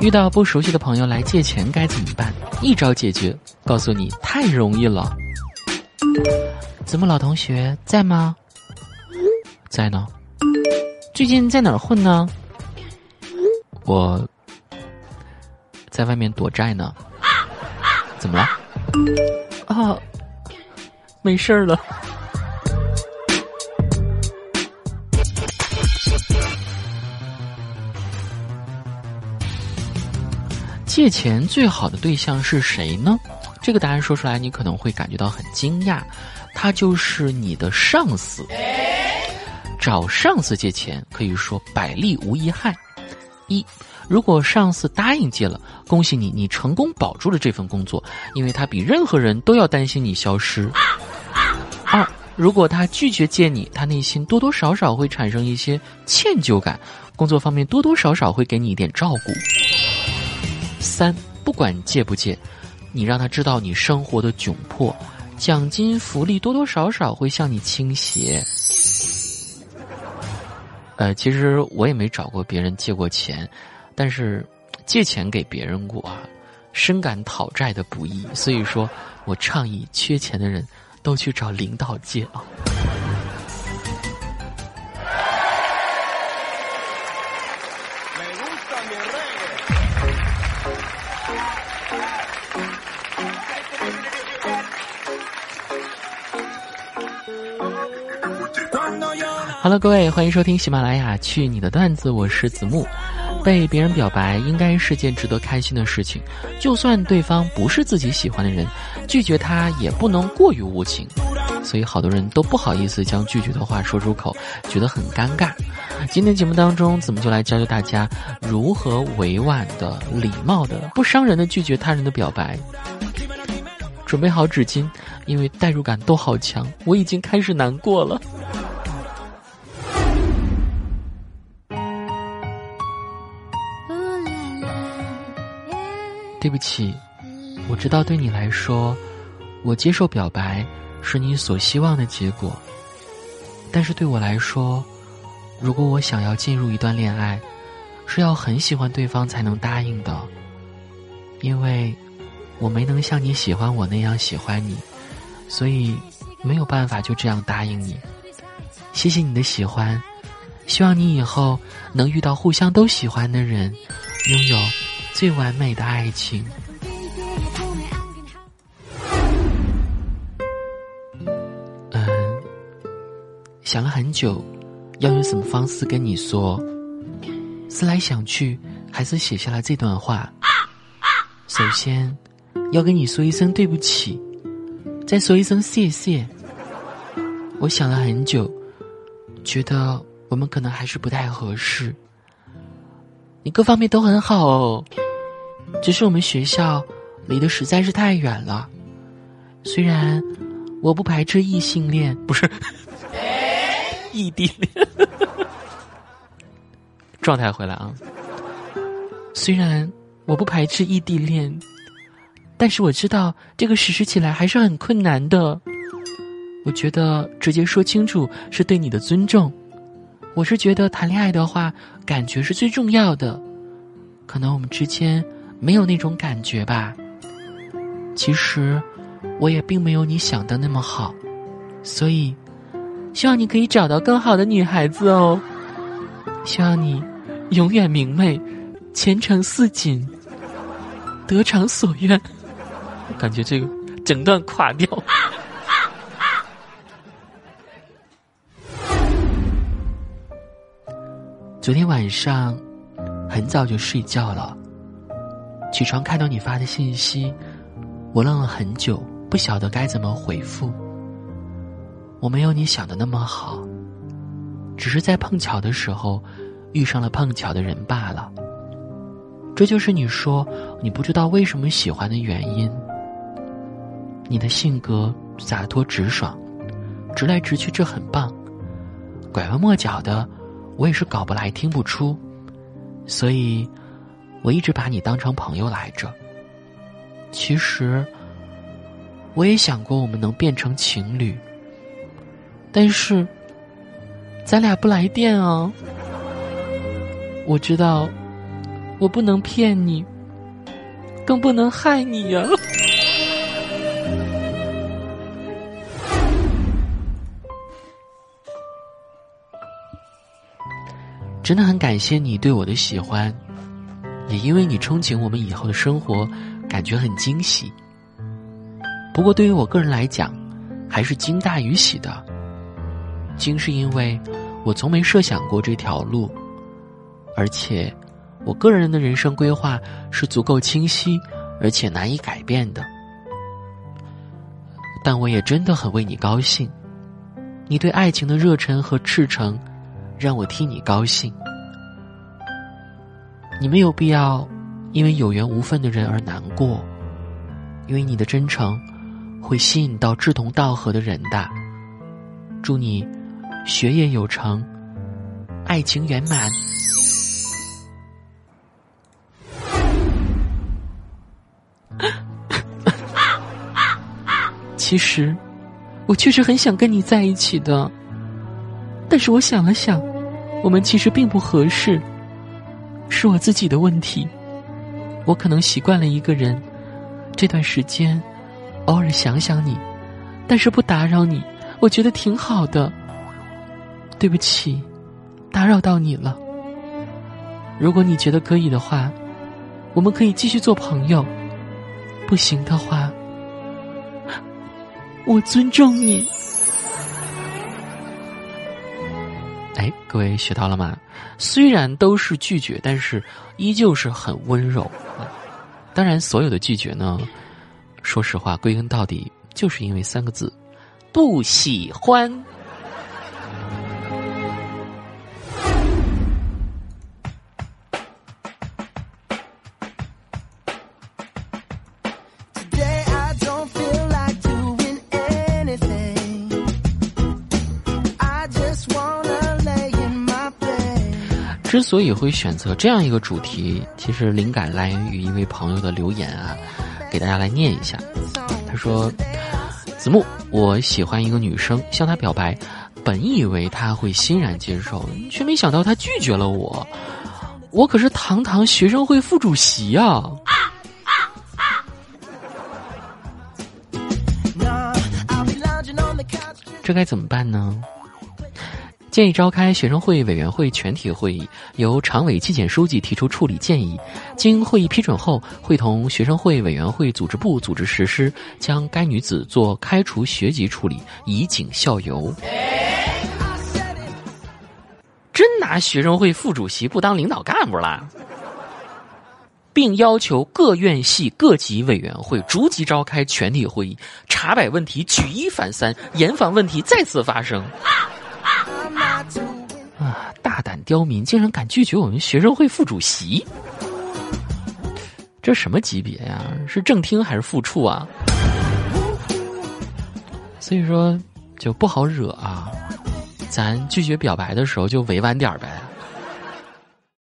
遇到不熟悉的朋友来借钱该怎么办？一招解决，告诉你太容易了。子木老同学在吗？在呢。最近在哪儿混呢？我在外面躲债呢。怎么了？啊，没事儿了。借钱最好的对象是谁呢？这个答案说出来，你可能会感觉到很惊讶，他就是你的上司。找上司借钱可以说百利无一害。一，如果上司答应借了，恭喜你，你成功保住了这份工作，因为他比任何人都要担心你消失。二，如果他拒绝借你，他内心多多少少会产生一些歉疚感，工作方面多多少少会给你一点照顾。三，不管借不借，你让他知道你生活的窘迫，奖金福利多多少少会向你倾斜。呃，其实我也没找过别人借过钱，但是借钱给别人过啊，深感讨债的不易，所以说我倡议缺钱的人都去找领导借啊。好了各位，欢迎收听喜马拉雅《去你的段子》，我是子木。被别人表白应该是件值得开心的事情，就算对方不是自己喜欢的人，拒绝他也不能过于无情。所以好多人都不好意思将拒绝的话说出口，觉得很尴尬。今天节目当中，子木就来教教大家如何委婉的、礼貌的、不伤人的拒绝他人的表白。准备好纸巾，因为代入感都好强，我已经开始难过了。对不起，我知道对你来说，我接受表白是你所希望的结果。但是对我来说，如果我想要进入一段恋爱，是要很喜欢对方才能答应的。因为我没能像你喜欢我那样喜欢你，所以没有办法就这样答应你。谢谢你的喜欢，希望你以后能遇到互相都喜欢的人，拥有。最完美的爱情。嗯，想了很久，要用什么方式跟你说？思来想去，还是写下了这段话。首先，要跟你说一声对不起，再说一声谢谢。我想了很久，觉得我们可能还是不太合适。你各方面都很好哦。只是我们学校离得实在是太远了。虽然我不排斥异性恋，不是异地恋，状态回来啊。虽然我不排斥异地恋，但是我知道这个实施起来还是很困难的。我觉得直接说清楚是对你的尊重。我是觉得谈恋爱的话，感觉是最重要的。可能我们之间。没有那种感觉吧？其实，我也并没有你想的那么好，所以，希望你可以找到更好的女孩子哦。希望你永远明媚，前程似锦，得偿所愿。感觉这个整段垮掉。昨天晚上很早就睡觉了。起床看到你发的信息，我愣了很久，不晓得该怎么回复。我没有你想的那么好，只是在碰巧的时候遇上了碰巧的人罢了。这就是你说你不知道为什么喜欢的原因。你的性格洒脱直爽，直来直去，这很棒。拐弯抹角的，我也是搞不来，听不出，所以。我一直把你当成朋友来着。其实，我也想过我们能变成情侣，但是，咱俩不来电啊。我知道，我不能骗你，更不能害你呀。真的很感谢你对我的喜欢，也因为你憧憬我们以后的生活，感觉很惊喜。不过对于我个人来讲，还是惊大于喜的。惊是因为我从没设想过这条路，而且我个人的人生规划是足够清晰而且难以改变的。但我也真的很为你高兴，你对爱情的热忱和赤诚。让我替你高兴。你没有必要因为有缘无分的人而难过，因为你的真诚会吸引到志同道合的人的。祝你学业有成，爱情圆满。其实，我确实很想跟你在一起的。但是我想了想，我们其实并不合适，是我自己的问题。我可能习惯了一个人，这段时间偶尔想想你，但是不打扰你，我觉得挺好的。对不起，打扰到你了。如果你觉得可以的话，我们可以继续做朋友；不行的话，我尊重你。哎，各位学到了吗？虽然都是拒绝，但是依旧是很温柔。当然，所有的拒绝呢，说实话，归根到底就是因为三个字：不喜欢。之所以会选择这样一个主题，其实灵感来源于一位朋友的留言啊，给大家来念一下。他说：“子木，我喜欢一个女生，向她表白，本以为她会欣然接受，却没想到她拒绝了我。我可是堂堂学生会副主席啊！这该怎么办呢？”建议召开学生会委员会全体会议，由常委、纪检书记提出处理建议，经会议批准后，会同学生会委员会组织部组织实施，将该女子做开除学籍处理，以儆效尤。真拿学生会副主席不当领导干部了，并要求各院系各级委员会逐级召开全体会议，查摆问题举一反三，严防问题再次发生。啊！大胆刁民，竟然敢拒绝我们学生会副主席，这什么级别呀？是正厅还是副处啊？所以说就不好惹啊！咱拒绝表白的时候就委婉点呗。